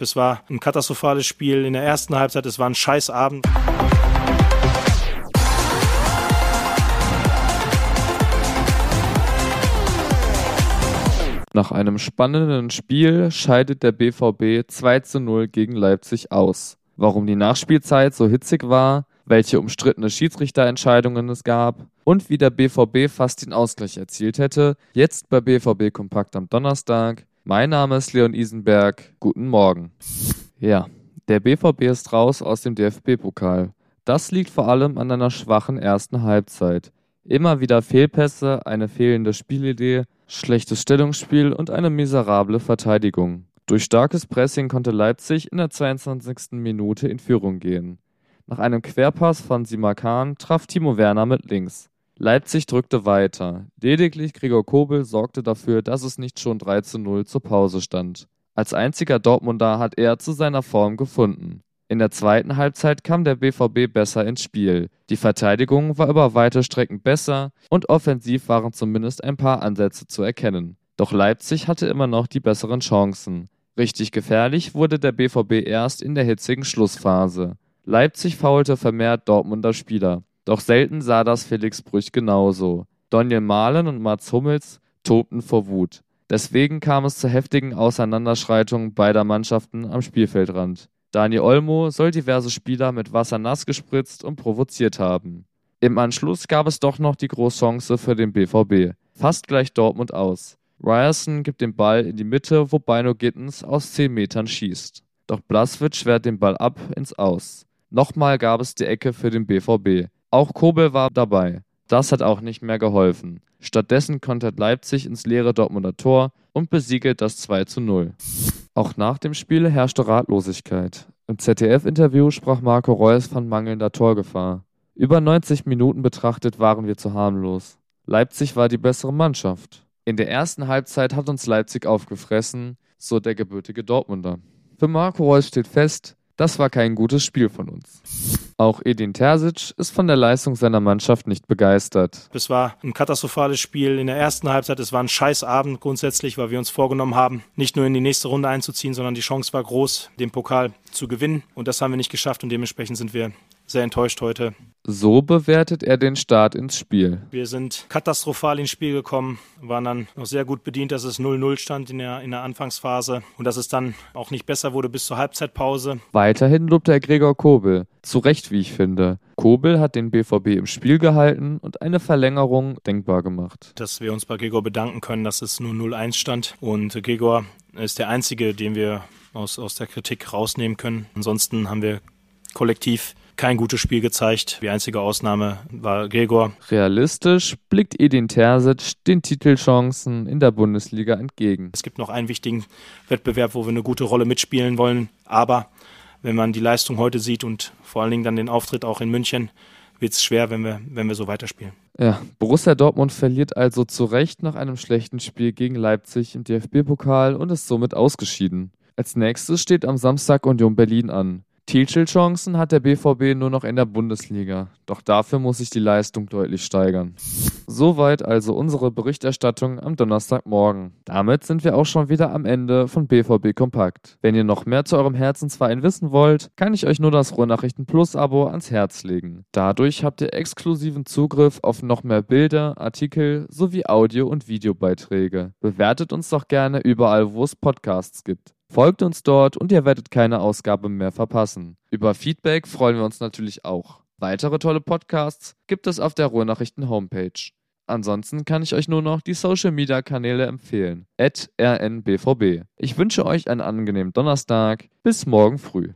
Es war ein katastrophales Spiel in der ersten Halbzeit, es war ein Scheißabend. Nach einem spannenden Spiel scheidet der BVB 2 zu 0 gegen Leipzig aus. Warum die Nachspielzeit so hitzig war, welche umstrittene Schiedsrichterentscheidungen es gab und wie der BVB fast den Ausgleich erzielt hätte, jetzt bei BVB Kompakt am Donnerstag. Mein Name ist Leon Isenberg. Guten Morgen. Ja, der BVB ist raus aus dem DFB-Pokal. Das liegt vor allem an einer schwachen ersten Halbzeit. Immer wieder Fehlpässe, eine fehlende Spielidee, schlechtes Stellungsspiel und eine miserable Verteidigung. Durch starkes Pressing konnte Leipzig in der 22. Minute in Führung gehen. Nach einem Querpass von Simakan traf Timo Werner mit links. Leipzig drückte weiter. Lediglich Gregor Kobel sorgte dafür, dass es nicht schon 3 zu 0 zur Pause stand. Als einziger Dortmunder hat er zu seiner Form gefunden. In der zweiten Halbzeit kam der BVB besser ins Spiel. Die Verteidigung war über weite Strecken besser und offensiv waren zumindest ein paar Ansätze zu erkennen. Doch Leipzig hatte immer noch die besseren Chancen. Richtig gefährlich wurde der BVB erst in der hitzigen Schlussphase. Leipzig faulte vermehrt Dortmunder Spieler. Doch selten sah das Felix Brüch genauso. Daniel Mahlen und Mats Hummels tobten vor Wut. Deswegen kam es zu heftigen Auseinanderschreitungen beider Mannschaften am Spielfeldrand. Dani Olmo soll diverse Spieler mit Wasser nass gespritzt und provoziert haben. Im Anschluss gab es doch noch die Großchance für den BVB. Fast gleich Dortmund aus. Ryerson gibt den Ball in die Mitte, wo Bino Gittens aus 10 Metern schießt. Doch Blaswitsch wehrt den Ball ab ins Aus. Nochmal gab es die Ecke für den BVB. Auch Kobel war dabei. Das hat auch nicht mehr geholfen. Stattdessen kontert Leipzig ins leere Dortmunder Tor und besiegelt das 2 zu 0. Auch nach dem Spiel herrschte Ratlosigkeit. Im ZDF-Interview sprach Marco Reus von mangelnder Torgefahr. Über 90 Minuten betrachtet waren wir zu harmlos. Leipzig war die bessere Mannschaft. In der ersten Halbzeit hat uns Leipzig aufgefressen, so der gebürtige Dortmunder. Für Marco Reus steht fest, das war kein gutes Spiel von uns. Auch Edin Terzic ist von der Leistung seiner Mannschaft nicht begeistert. Es war ein katastrophales Spiel in der ersten Halbzeit. Es war ein Scheißabend grundsätzlich, weil wir uns vorgenommen haben, nicht nur in die nächste Runde einzuziehen, sondern die Chance war groß, den Pokal zu gewinnen. Und das haben wir nicht geschafft und dementsprechend sind wir sehr enttäuscht heute. So bewertet er den Start ins Spiel. Wir sind katastrophal ins Spiel gekommen, waren dann noch sehr gut bedient, dass es 0-0 stand in der, in der Anfangsphase und dass es dann auch nicht besser wurde bis zur Halbzeitpause. Weiterhin lobt er Gregor Kobel. Zu Recht, wie ich finde. Kobel hat den BVB im Spiel gehalten und eine Verlängerung denkbar gemacht. Dass wir uns bei Gregor bedanken können, dass es nur 0-1 stand. Und Gregor ist der Einzige, den wir aus, aus der Kritik rausnehmen können. Ansonsten haben wir kollektiv kein gutes Spiel gezeigt. Die einzige Ausnahme war Gregor. Realistisch blickt Edin Terzic den Titelchancen in der Bundesliga entgegen. Es gibt noch einen wichtigen Wettbewerb, wo wir eine gute Rolle mitspielen wollen. Aber wenn man die Leistung heute sieht und vor allen Dingen dann den Auftritt auch in München, wird es schwer, wenn wir, wenn wir so weiterspielen. Ja, Borussia Dortmund verliert also zu Recht nach einem schlechten Spiel gegen Leipzig im DFB-Pokal und ist somit ausgeschieden. Als nächstes steht am Samstag Union Berlin an. Titelchancen hat der BVB nur noch in der Bundesliga, doch dafür muss sich die Leistung deutlich steigern. Soweit also unsere Berichterstattung am Donnerstagmorgen. Damit sind wir auch schon wieder am Ende von BVB Kompakt. Wenn ihr noch mehr zu eurem Herzensverein wissen wollt, kann ich euch nur das Ruhrnachrichten Plus Abo ans Herz legen. Dadurch habt ihr exklusiven Zugriff auf noch mehr Bilder, Artikel sowie Audio- und Videobeiträge. Bewertet uns doch gerne überall, wo es Podcasts gibt. Folgt uns dort und ihr werdet keine Ausgabe mehr verpassen. Über Feedback freuen wir uns natürlich auch. Weitere tolle Podcasts gibt es auf der Ruhrnachrichten Homepage. Ansonsten kann ich euch nur noch die Social Media Kanäle empfehlen. rnbvb. Ich wünsche euch einen angenehmen Donnerstag. Bis morgen früh.